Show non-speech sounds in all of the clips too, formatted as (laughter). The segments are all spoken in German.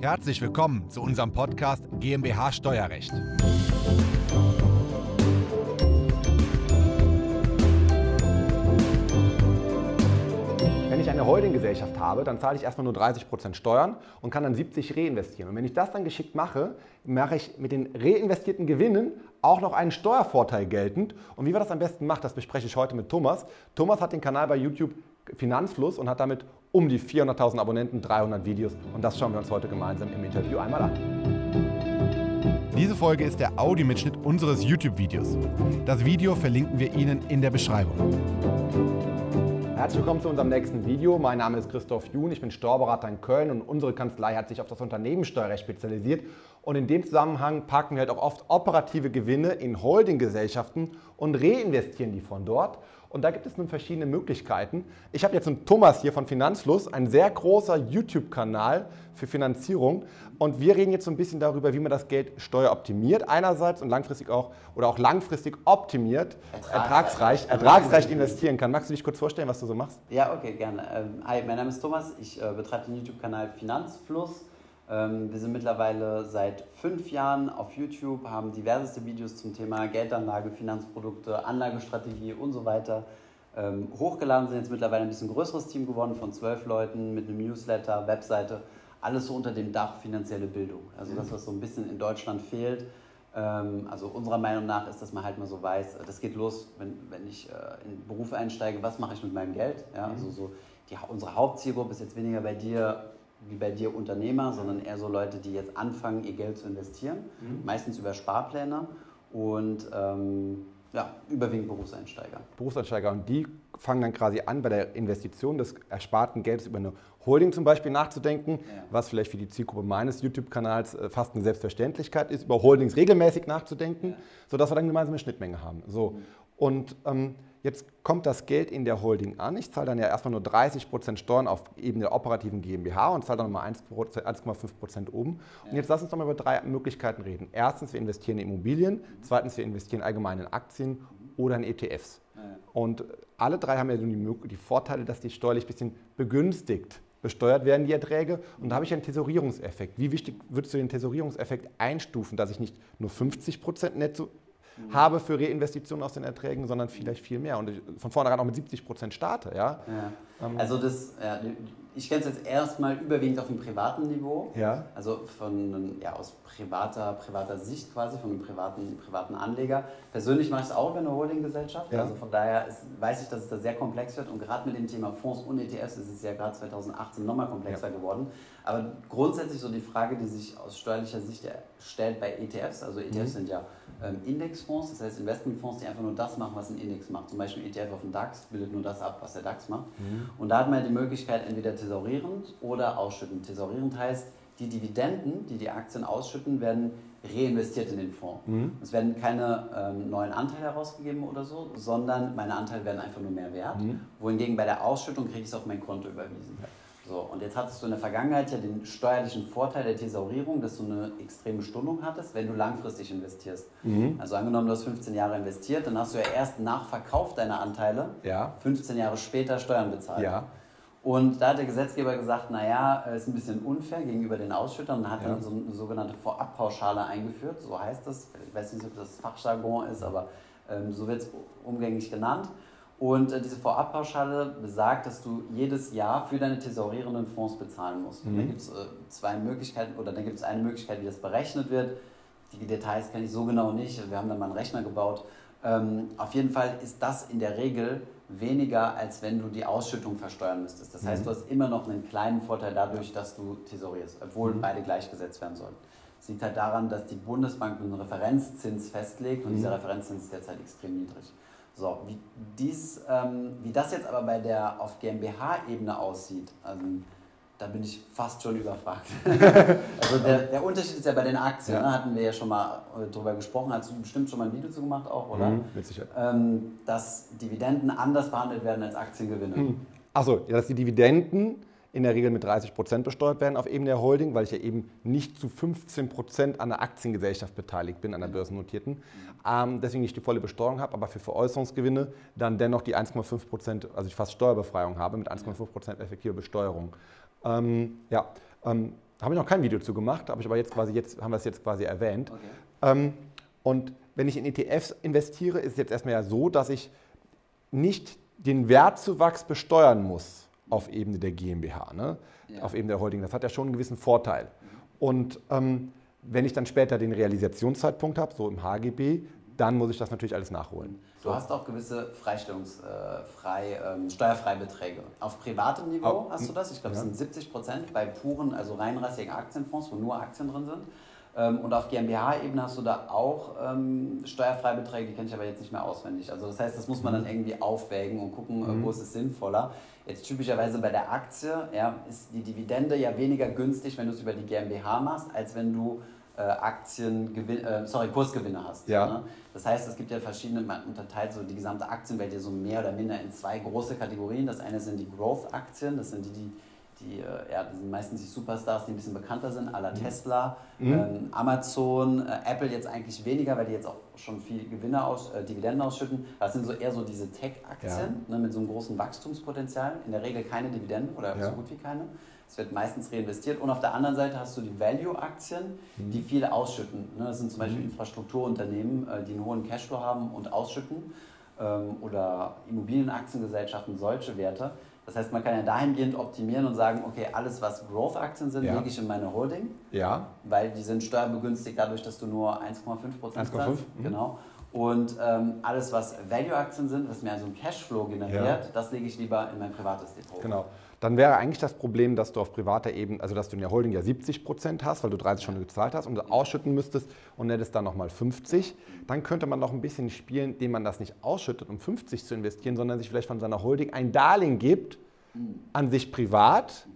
Herzlich willkommen zu unserem Podcast GmbH Steuerrecht. Wenn ich eine Holdinggesellschaft habe, dann zahle ich erstmal nur 30% Steuern und kann dann 70 reinvestieren. Und wenn ich das dann geschickt mache, mache ich mit den reinvestierten Gewinnen auch noch einen Steuervorteil geltend. Und wie man das am besten macht, das bespreche ich heute mit Thomas. Thomas hat den Kanal bei YouTube Finanzfluss und hat damit um die 400.000 Abonnenten, 300 Videos. Und das schauen wir uns heute gemeinsam im Interview einmal an. Diese Folge ist der Audiomitschnitt unseres YouTube-Videos. Das Video verlinken wir Ihnen in der Beschreibung. Herzlich willkommen zu unserem nächsten Video. Mein Name ist Christoph Jun, ich bin Steuerberater in Köln und unsere Kanzlei hat sich auf das Unternehmenssteuerrecht spezialisiert. Und in dem Zusammenhang packen wir halt auch oft operative Gewinne in Holdinggesellschaften und reinvestieren die von dort. Und da gibt es nun verschiedene Möglichkeiten. Ich habe jetzt einen Thomas hier von Finanzfluss, ein sehr großer YouTube-Kanal für Finanzierung. Und wir reden jetzt so ein bisschen darüber, wie man das Geld steueroptimiert einerseits und langfristig auch oder auch langfristig optimiert, ertragsreich, ertragsreich investieren kann. Magst du dich kurz vorstellen, was du so machst? Ja, okay, gerne. Ähm, hi, mein Name ist Thomas. Ich äh, betreibe den YouTube-Kanal Finanzfluss. Ähm, wir sind mittlerweile seit fünf Jahren auf YouTube, haben diverseste Videos zum Thema Geldanlage, Finanzprodukte, Anlagestrategie und so weiter ähm, hochgeladen. Sind jetzt mittlerweile ein bisschen größeres Team geworden von zwölf Leuten mit einem Newsletter, Webseite, alles so unter dem Dach finanzielle Bildung. Also das, was so ein bisschen in Deutschland fehlt. Ähm, also unserer Meinung nach ist, dass man halt mal so weiß, das geht los, wenn, wenn ich äh, in Beruf einsteige, was mache ich mit meinem Geld? Ja, also so die, unsere Hauptzielgruppe ist jetzt weniger bei dir wie bei dir Unternehmer, sondern eher so Leute, die jetzt anfangen, ihr Geld zu investieren, mhm. meistens über Sparpläne und ähm, ja, überwiegend Berufseinsteiger. Berufseinsteiger und die fangen dann quasi an, bei der Investition des ersparten Geldes über eine Holding zum Beispiel nachzudenken, ja. was vielleicht für die Zielgruppe meines YouTube-Kanals äh, fast eine Selbstverständlichkeit ist, über Holdings regelmäßig nachzudenken, ja. sodass wir dann gemeinsam eine Schnittmenge haben. So. Mhm. Und ähm, Jetzt kommt das Geld in der Holding an. Ich zahle dann ja erstmal nur 30% Steuern auf Ebene der operativen GmbH und zahle dann nochmal 1,5% oben. Und jetzt lass uns doch mal über drei Möglichkeiten reden. Erstens, wir investieren in Immobilien. Zweitens, wir investieren allgemein in Aktien oder in ETFs. Und alle drei haben ja die, die Vorteile, dass die steuerlich ein bisschen begünstigt besteuert werden, die Erträge. Und da habe ich einen Tesorierungseffekt. Wie wichtig würdest du den Tesorierungseffekt einstufen, dass ich nicht nur 50% netto mhm. habe für Reinvestitionen aus den Erträgen, sondern vielleicht viel mehr und von vornherein auch mit 70 Prozent starte. Ja? ja. Ähm. Also das, ja, ich kenne es jetzt erstmal überwiegend auf dem privaten Niveau, ja. also von, ja, aus privater, privater Sicht quasi, von einem privaten, privaten Anleger. Persönlich mache ich es auch über eine Holdinggesellschaft, ja. also von daher ist, weiß ich, dass es da sehr komplex wird und gerade mit dem Thema Fonds und ETFs ist es ja gerade 2018 nochmal komplexer ja. geworden. Aber grundsätzlich so die Frage, die sich aus steuerlicher Sicht stellt bei ETFs, also ETFs mhm. sind ja Indexfonds, das heißt Investmentfonds, die einfach nur das machen, was ein Index macht. Zum Beispiel ETF auf dem DAX bildet nur das ab, was der DAX macht. Mhm. Und da hat man die Möglichkeit, entweder tesorierend oder ausschüttend. Tesorierend heißt, die Dividenden, die die Aktien ausschütten, werden reinvestiert in den Fonds. Mhm. Es werden keine ähm, neuen Anteile herausgegeben oder so, sondern meine Anteile werden einfach nur mehr wert. Mhm. Wohingegen bei der Ausschüttung kriege ich es auf mein Konto überwiesen. So, und jetzt hattest du in der Vergangenheit ja den steuerlichen Vorteil der Thesaurierung, dass du eine extreme Stundung hattest, wenn du langfristig investierst. Mhm. Also angenommen, du hast 15 Jahre investiert, dann hast du ja erst nach Verkauf deiner Anteile ja. 15 Jahre später Steuern bezahlt. Ja. Und da hat der Gesetzgeber gesagt, naja, ist ein bisschen unfair gegenüber den Ausschüttern und hat ja. dann so eine sogenannte Vorabpauschale eingeführt, so heißt das. Ich weiß nicht, ob das Fachjargon ist, aber ähm, so wird es umgänglich genannt. Und äh, diese Vorabpauschale besagt, dass du jedes Jahr für deine tesorierenden Fonds bezahlen musst. Mhm. Da gibt es äh, zwei Möglichkeiten oder dann gibt es eine Möglichkeit, wie das berechnet wird. Die Details kenne ich so genau nicht. Wir haben da mal einen Rechner gebaut. Ähm, auf jeden Fall ist das in der Regel weniger, als wenn du die Ausschüttung versteuern müsstest. Das heißt, mhm. du hast immer noch einen kleinen Vorteil dadurch, dass du tesorierst, obwohl mhm. beide gleichgesetzt werden sollen. Das liegt halt daran, dass die Bundesbank einen Referenzzins festlegt und mhm. dieser Referenzzins ist derzeit extrem niedrig. So, wie, dies, ähm, wie das jetzt aber bei der auf GmbH-Ebene aussieht, ähm, da bin ich fast schon überfragt. (laughs) also der, der, Unterschied ist ja bei den Aktien, ja. ne, hatten wir ja schon mal äh, drüber gesprochen, hast du bestimmt schon mal ein Video zu gemacht auch, oder? Mhm, mit Sicherheit. Ähm, dass Dividenden anders behandelt werden als Aktiengewinne. Mhm. Achso, ja, dass die Dividenden in der Regel mit 30 Prozent besteuert werden auf Ebene der Holding, weil ich ja eben nicht zu 15 Prozent an der Aktiengesellschaft beteiligt bin, an der börsennotierten. Ähm, deswegen nicht die volle Besteuerung habe, aber für Veräußerungsgewinne dann dennoch die 1,5 Prozent, also ich fast Steuerbefreiung habe mit 1,5 Prozent effektiver Besteuerung. Ähm, ja, ähm, habe ich noch kein Video zu gemacht, habe ich aber jetzt quasi jetzt haben wir es jetzt quasi erwähnt. Okay. Ähm, und wenn ich in ETFs investiere, ist es jetzt erstmal ja so, dass ich nicht den Wertzuwachs besteuern muss auf Ebene der GmbH, ne? Ja. auf Ebene der Holding. Das hat ja schon einen gewissen Vorteil. Und ähm, wenn ich dann später den Realisationszeitpunkt habe, so im HGB, dann muss ich das natürlich alles nachholen. Du hast auch gewisse Freistellungs, äh, ähm, Steuerfreibeträge. Auf privatem Niveau Au- hast du das. Ich glaube, ja. das sind 70 Prozent bei puren, also reinrassigen Aktienfonds, wo nur Aktien drin sind. Ähm, und auf GmbH-Ebene hast du da auch ähm, Steuerfreibeträge, die kenne ich aber jetzt nicht mehr auswendig. Also das heißt, das muss man dann irgendwie aufwägen und gucken, äh, wo ist es sinnvoller. Jetzt typischerweise bei der Aktie ja, ist die Dividende ja weniger günstig, wenn du es über die GmbH machst, als wenn du äh, Aktiengewin äh, sorry, Kursgewinne hast. Ja. Ne? Das heißt, es gibt ja verschiedene, man unterteilt so die gesamte Aktienwelt ja so mehr oder minder in zwei große Kategorien. Das eine sind die Growth-Aktien, das sind die, die, die, äh, ja, das sind meistens die Superstars, die ein bisschen bekannter sind, à la Tesla, ähm, Amazon, äh, Apple jetzt eigentlich weniger, weil die jetzt auch schon viel Gewinne aus, äh, Dividenden ausschütten. Das sind so eher so diese Tech-Aktien ne, mit so einem großen Wachstumspotenzial. In der Regel keine Dividenden oder Ja. so gut wie keine. Es wird meistens reinvestiert. Und auf der anderen Seite hast du die Value-Aktien, Mhm. die viel ausschütten. Ne, Das sind zum Beispiel Infrastrukturunternehmen, äh, die einen hohen Cashflow haben und ausschütten. Ähm, Oder Immobilienaktiengesellschaften, solche Werte. Das heißt, man kann ja dahingehend optimieren und sagen, okay, alles was Growth-Aktien sind, Ja. lege ich in meine Holding, Ja, weil die sind steuerbegünstigt dadurch, dass du nur 1,5 Prozent 1,5, zahlst. mhm. Genau. Und ähm, alles, was Value-Aktien sind, was mir also einen Cashflow generiert, das lege ich lieber in mein privates Depot. genau. Dann wäre eigentlich das Problem, dass du auf privater Ebene, also dass du in der Holding ja 70 Prozent hast, weil du 30 schon gezahlt hast und ausschütten müsstest und hättest dann nochmal 50. Dann könnte man noch ein bisschen spielen, indem man das nicht ausschüttet, um 50 zu investieren, sondern sich vielleicht von seiner Holding ein Darlehen gibt, an sich privat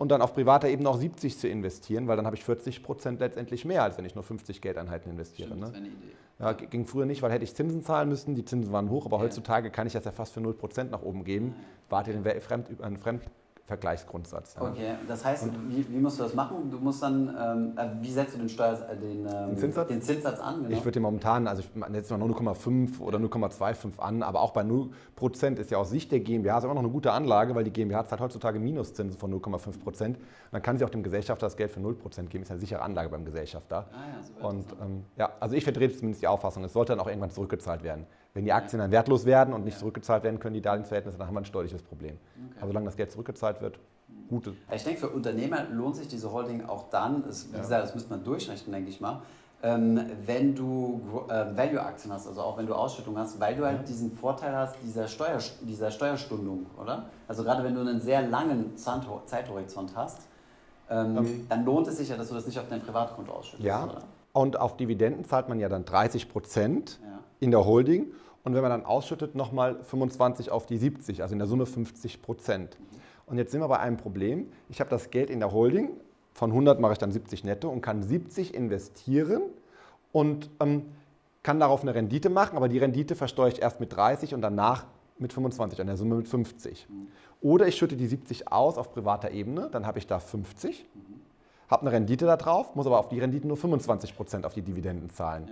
und dann auf privater Ebene auch 70 zu investieren, weil dann habe ich 40 Prozent letztendlich mehr, als wenn ich nur 50 Geldeinheiten investiere. Stimmt, das Ne? wäre eine Idee. Ja, ging früher nicht, weil hätte ich Zinsen zahlen müssen. Die Zinsen waren hoch, aber heutzutage kann ich das ja fast für 0% nach oben geben. Warte den We- Fremd, einen Fremdvergleichsgrundsatz. Ja. Okay, das heißt, wie, wie musst du das machen? Du musst dann, ähm, äh, wie setzt du den, Steuer, äh, den, ähm, Den Zinssatz? den Zinssatz an? Genau. Ich würde den momentan, also ich jetzt mal 0,5 oder 0,25 an, aber auch bei 0% ist ja aus Sicht der GmbH ist immer noch eine gute Anlage, weil die GmbH zahlt heutzutage Minuszinsen von 0,5%. Und dann kann sie auch dem Gesellschafter das Geld für 0% geben. Ist eine sichere Anlage beim Gesellschafter. Ah ja, Und ähm, ja, also ich vertrete zumindest die Auffassung, es sollte dann auch irgendwann zurückgezahlt werden. Wenn die Aktien dann wertlos werden und nicht zurückgezahlt werden können, die Darlehensverhältnisse, dann haben wir ein steuerliches Problem. Aber solange das Geld zurückgezahlt wird, gute. Ja, Ich denke, für Unternehmer lohnt sich diese Holding auch dann, das, wie Ja. gesagt, das müsste man durchrechnen, denke ich mal, ähm, wenn du äh, Value-Aktien hast, also auch wenn du Ausschüttung hast, weil du halt diesen Vorteil hast dieser, Steuer, dieser Steuerstundung, oder? Also gerade wenn du einen sehr langen Zeitho- Zeithorizont hast, Ähm. dann lohnt es sich ja, dass du das nicht auf dein Privatkonto ausschüttest, Ja. oder? Und auf Dividenden zahlt man ja dann 30 Prozent Ja. In der Holding. Und wenn man dann ausschüttet, nochmal 25 auf die 70, also in der Summe 50 Prozent. Und jetzt sind wir bei einem Problem. Ich habe das Geld in der Holding, von 100 mache ich dann 70 netto und kann 70 investieren und ähm, kann darauf eine Rendite machen, aber die Rendite versteuere ich erst mit 30 und danach mit 25, an der Summe mit 50. Oder ich schütte die 70 aus auf privater Ebene, dann habe ich da 50, habe eine Rendite da drauf, muss aber auf die Rendite nur 25 Prozent auf die Dividenden zahlen.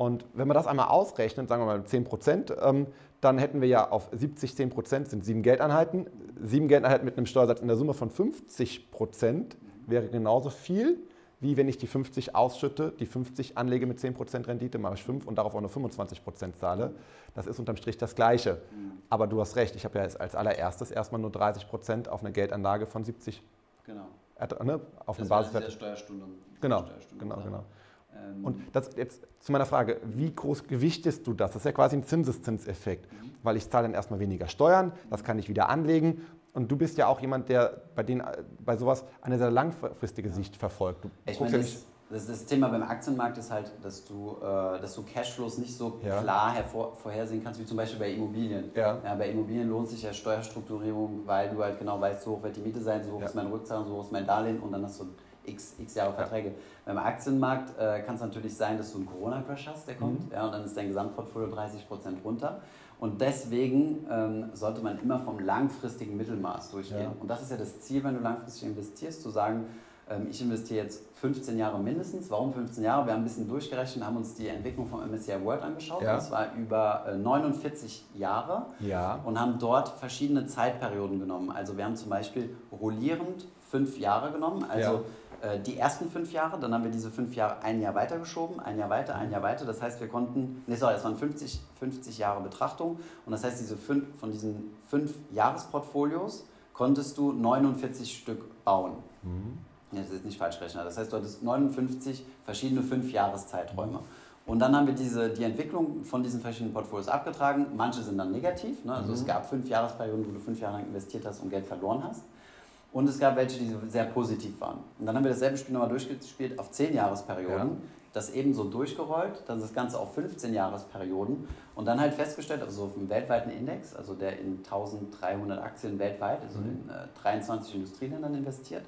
Und wenn man das einmal ausrechnet, sagen wir mal 10 Prozent, ähm, dann hätten wir ja auf 70 10 Prozent sind sieben Geldeinheiten. Sieben Geldeinheiten mit einem Steuersatz in der Summe von 50 Prozent wäre genauso viel, wie wenn ich die 50 ausschütte, die 50 anlege mit 10 Prozent Rendite, mache ich 5 und darauf auch nur 25 Prozent zahle. Das ist unterm Strich das Gleiche. Aber du hast recht, ich habe ja als allererstes erstmal nur 30 Prozent auf eine Geldanlage von 70, Genau. äh, ne, auf eine Das war Basis. Genau, genau, genau. Ähm, Und das jetzt zu meiner Frage, wie groß gewichtest du das? Das ist ja quasi ein Zinseszinseffekt, weil ich zahle dann erstmal weniger Steuern, das kann ich wieder anlegen. Und du bist ja auch jemand, der bei, den, bei sowas eine sehr langfristige Sicht verfolgt. Du Ich meine, ja das, das, das Thema beim Aktienmarkt ist halt, dass du, äh, dass du Cashflows nicht so Ja. klar hervor, vorhersehen kannst, wie zum Beispiel bei Immobilien. Ja. bei Immobilien lohnt sich ja Steuerstrukturierung, weil du halt genau weißt, so hoch wird die Miete sein, so hoch ist meine Rückzahlung, so hoch ist mein Darlehen und dann hast du x, x Jahre Verträge. Beim Aktienmarkt äh, kann es natürlich sein, dass du einen Corona-Crash hast, der kommt, Mhm. ja, und dann ist dein Gesamtportfolio 30% runter. Und deswegen ähm, sollte man immer vom langfristigen Mittelmaß durchgehen. Ja. Und das ist ja das Ziel, wenn du langfristig investierst, zu sagen, ähm, ich investiere jetzt 15 Jahre mindestens. Warum 15 Jahre? Wir haben ein bisschen durchgerechnet, haben uns die Entwicklung vom MSCI World angeschaut. Ja. Das war über äh, 49 Jahre Ja. und haben dort verschiedene Zeitperioden genommen. Also wir haben zum Beispiel rollierend fünf Jahre genommen. Also die ersten fünf Jahre, dann haben wir diese fünf Jahre ein Jahr weiter geschoben, ein Jahr weiter, ein Jahr weiter. Das heißt, wir konnten, nee, sorry, es waren 50, 50 Jahre Betrachtung und das heißt, diese fünf, von diesen fünf Jahresportfolios konntest du 49 Stück bauen. Mhm. Ja, das ist nicht falsch rechnen. Das heißt, du hattest 59 verschiedene fünf Jahreszeiträume. Und dann haben wir diese, die Entwicklung von diesen verschiedenen Portfolios abgetragen. Manche sind dann negativ. Ne? Also mhm. es gab fünf Jahresperioden, wo du fünf Jahre lang investiert hast und Geld verloren hast. Und es gab welche, die sehr positiv waren. Und dann haben wir dasselbe Spiel nochmal durchgespielt auf 10 Jahresperioden, ja. das ebenso durchgerollt, dann das Ganze auf 15 Jahresperioden und dann halt festgestellt, also auf dem weltweiten Index, also der in 1300 Aktien weltweit, also mhm. in äh, 23 Industrieländern investiert,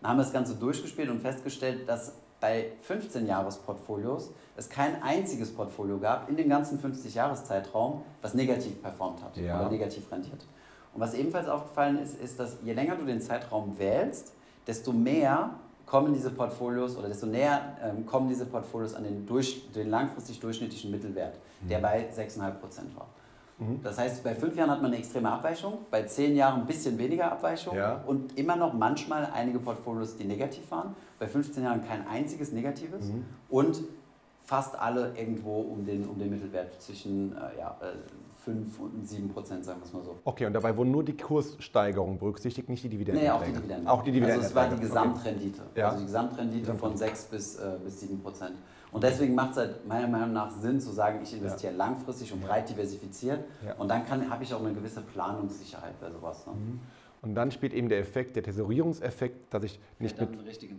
dann haben wir das Ganze durchgespielt und festgestellt, dass bei 15 Jahresportfolios es kein einziges Portfolio gab in dem ganzen 50 Jahreszeitraum, was negativ performt hat ja. oder negativ rentiert. Und was ebenfalls aufgefallen ist, ist, dass je länger du den Zeitraum wählst, desto mehr kommen diese Portfolios oder desto näher ähm, kommen diese Portfolios an den, durch, den langfristig durchschnittlichen Mittelwert, der mhm. bei 6,5% war. Mhm. Das heißt, bei fünf Jahren hat man eine extreme Abweichung, bei zehn Jahren ein bisschen weniger Abweichung ja. und immer noch manchmal einige Portfolios, die negativ waren. Bei 15 Jahren kein einziges negatives mhm. und fast alle irgendwo um den, um den Mittelwert zwischen äh, ja, äh, 5 und 7 Prozent, sagen wir es mal so. Okay, und dabei wurden nur die Kurssteigerungen berücksichtigt, nicht die Dividenden? Nee, auch die Dividenden. Auch die Dividenden. Also es war die Gesamtrendite. Okay. Ja. Also die Gesamtrendite von 6 bis, äh, bis 7 Prozent. Und deswegen macht es halt meiner Meinung nach Sinn zu sagen, ich investiere ja. langfristig und breit diversifiziert. Ja. Und dann habe ich auch eine gewisse Planungssicherheit bei sowas. Ne? Mhm. Und dann spielt eben der Effekt, der Tesorierungseffekt, dass ich nicht mit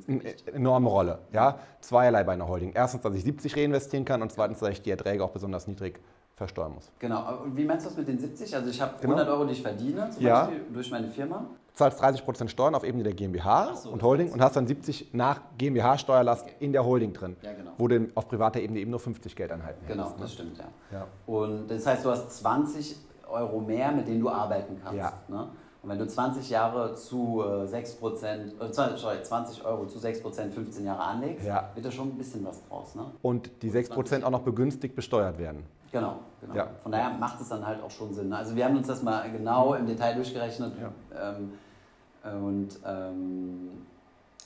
eine enorme Rolle. Ja? Zweierlei bei einer Holding. Erstens, dass ich 70 reinvestieren kann und zweitens, dass ich die Erträge auch besonders niedrig versteuern muss. Genau. Und wie meinst du das mit den 70? Also ich habe genau. 100 Euro, die ich verdiene, zum ja. Beispiel durch meine Firma. Du zahlst 30% Steuern auf Ebene der GmbH so, und Holding und hast dann 70 nach GmbH-Steuerlast okay. in der Holding drin, ja, genau. wo du auf privater Ebene eben nur 50 Geldeinheiten Genau, hast, ne? das stimmt, ja. ja. Und das heißt, du hast 20 Euro mehr, mit denen du arbeiten kannst. Ja. Ne? Und wenn du 20 Jahre zu 6%, äh, sorry, 20 Euro zu 6% 15 Jahre anlegst, ja. wird da schon ein bisschen was draus. Ne? Und die 6% auch noch begünstigt besteuert werden. Genau, genau. Ja. Von daher macht es dann halt auch schon Sinn. Also wir haben uns das mal genau im Detail durchgerechnet ja. ähm, und ähm,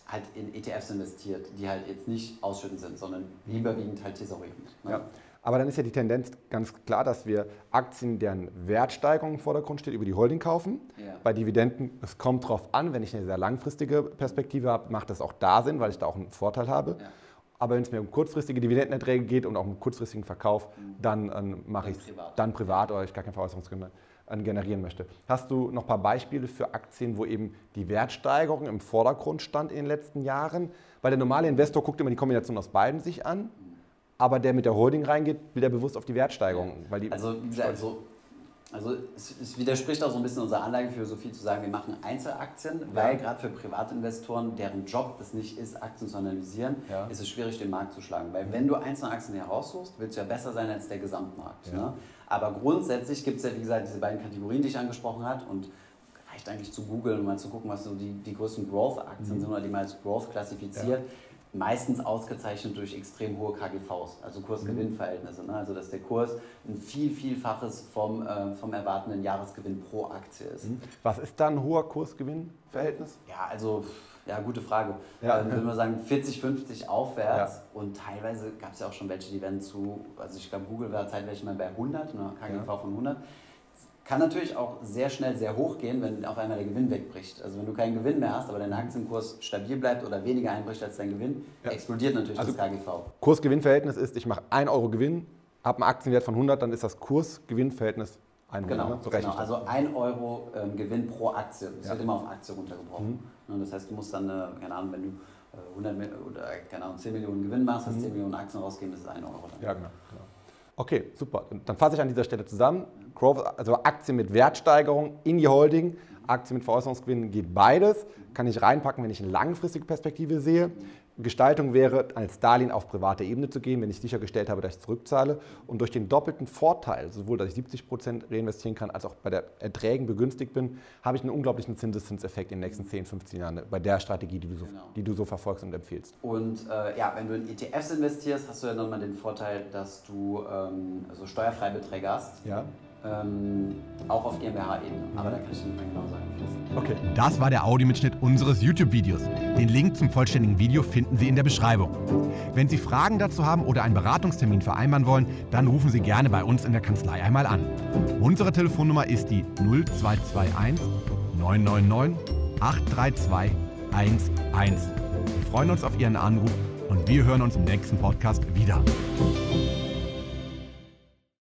halt in ETFs investiert, die halt jetzt nicht ausschüttend sind, sondern überwiegend halt thesaurierend. Ne? Ja. Aber dann ist ja die Tendenz ganz klar, dass wir Aktien, deren Wertsteigerung im Vordergrund steht, über die Holding kaufen. Ja. Bei Dividenden, es kommt darauf an, wenn ich eine sehr langfristige Perspektive habe, macht das auch da Sinn, weil ich da auch einen Vorteil habe. Ja. Aber wenn es mir um kurzfristige Dividendenerträge geht und auch um kurzfristigen Verkauf, mhm. dann ähm, mache ich es dann privat oder ich gar keine Veräußerungsgründe generieren möchte. Hast du noch ein paar Beispiele für Aktien, wo eben die Wertsteigerung im Vordergrund stand in den letzten Jahren? Weil der normale Investor guckt immer die Kombination aus beiden sich an. Mhm aber der mit der Holding reingeht, will der bewusst auf die Wertsteigerung. Weil die also, also, also es, es, widerspricht auch so ein bisschen unserer Anlagephilosophie zu sagen, wir machen Einzelaktien, ja. weil gerade für Privatinvestoren, deren Job es nicht ist, Aktien zu analysieren, ja. ist es schwierig, den Markt zu schlagen. Weil wenn du einzelne Aktien heraussuchst, willst du ja besser sein als der Gesamtmarkt. Ja. Ne? Aber grundsätzlich gibt es ja, wie gesagt, diese beiden Kategorien, die ich angesprochen habe und reicht eigentlich zu googeln und mal zu gucken, was so die, die größten Growth-Aktien mhm. sind oder die man als Growth klassifiziert meistens ausgezeichnet durch extrem hohe KGVs, also Kurs-Gewinn-Verhältnisse. Ne? Also dass der Kurs ein viel, vielfaches vom, äh, vom erwartenden Jahresgewinn pro Aktie ist. Mhm. Was ist dann ein hoher Kurs-Gewinn-Verhältnis? Ja, also ja, gute Frage. Ja. Ähm, würde man sagen 40, 50 aufwärts ja. und teilweise gab es ja auch schon welche, die werden zu, also ich glaube Google war zeitweise mal bei 100, eine KGV ja. von 100. Kann natürlich auch sehr schnell sehr hoch gehen, wenn auf einmal der Gewinn wegbricht. Also wenn du keinen Gewinn mehr hast, aber dein Aktienkurs stabil bleibt oder weniger einbricht als dein Gewinn, ja. explodiert natürlich also das KGV. Kurs-Gewinn-Verhältnis ist, ich mache 1 Euro Gewinn, habe einen Aktienwert von 100, dann ist das Kurs-Gewinn-Verhältnis 100. Genau, ne? so genau. also 1 Euro ähm, Gewinn pro Aktie. Das ja. wird immer auf Aktie runtergebrochen. Mhm. Das heißt, du musst dann, äh, keine Ahnung, wenn du 100 äh, oder keine Ahnung, 10 Millionen Gewinn machst, hast mhm. 10 Millionen Aktien rausgeben, das ist 1 Euro. Dann. Ja, genau. Okay, super. Dann fasse ich an dieser Stelle zusammen. also Aktien mit Wertsteigerung in die Holding, Aktien mit Veräußerungsgewinn geht beides. Kann ich reinpacken, wenn ich eine langfristige Perspektive sehe. Gestaltung wäre, als Darlehen auf private Ebene zu gehen, wenn ich sichergestellt habe, dass ich zurückzahle. Und durch den doppelten Vorteil, sowohl dass ich 70 Prozent reinvestieren kann, als auch bei der Erträgen begünstigt bin, habe ich einen unglaublichen Zinseszinseffekt in den nächsten 10, 15 Jahren bei der Strategie, die du so, genau. die du so verfolgst und empfiehlst. Und äh, ja, wenn du in ETFs investierst, hast du ja nochmal den Vorteil, dass du ähm, also steuerfreie Beträge hast. Ja. Ähm, auch auf GmbH-Ebene. Aber da kann ich nicht mehr genau sagen. Okay. Das war der Audiomitschnitt unseres YouTube-Videos. Den Link zum vollständigen Video finden Sie in der Beschreibung. Wenn Sie Fragen dazu haben oder einen Beratungstermin vereinbaren wollen, dann rufen Sie gerne bei uns in der Kanzlei einmal an. Unsere Telefonnummer ist die 0221 999 832 11. Wir freuen uns auf Ihren Anruf und wir hören uns im nächsten Podcast wieder.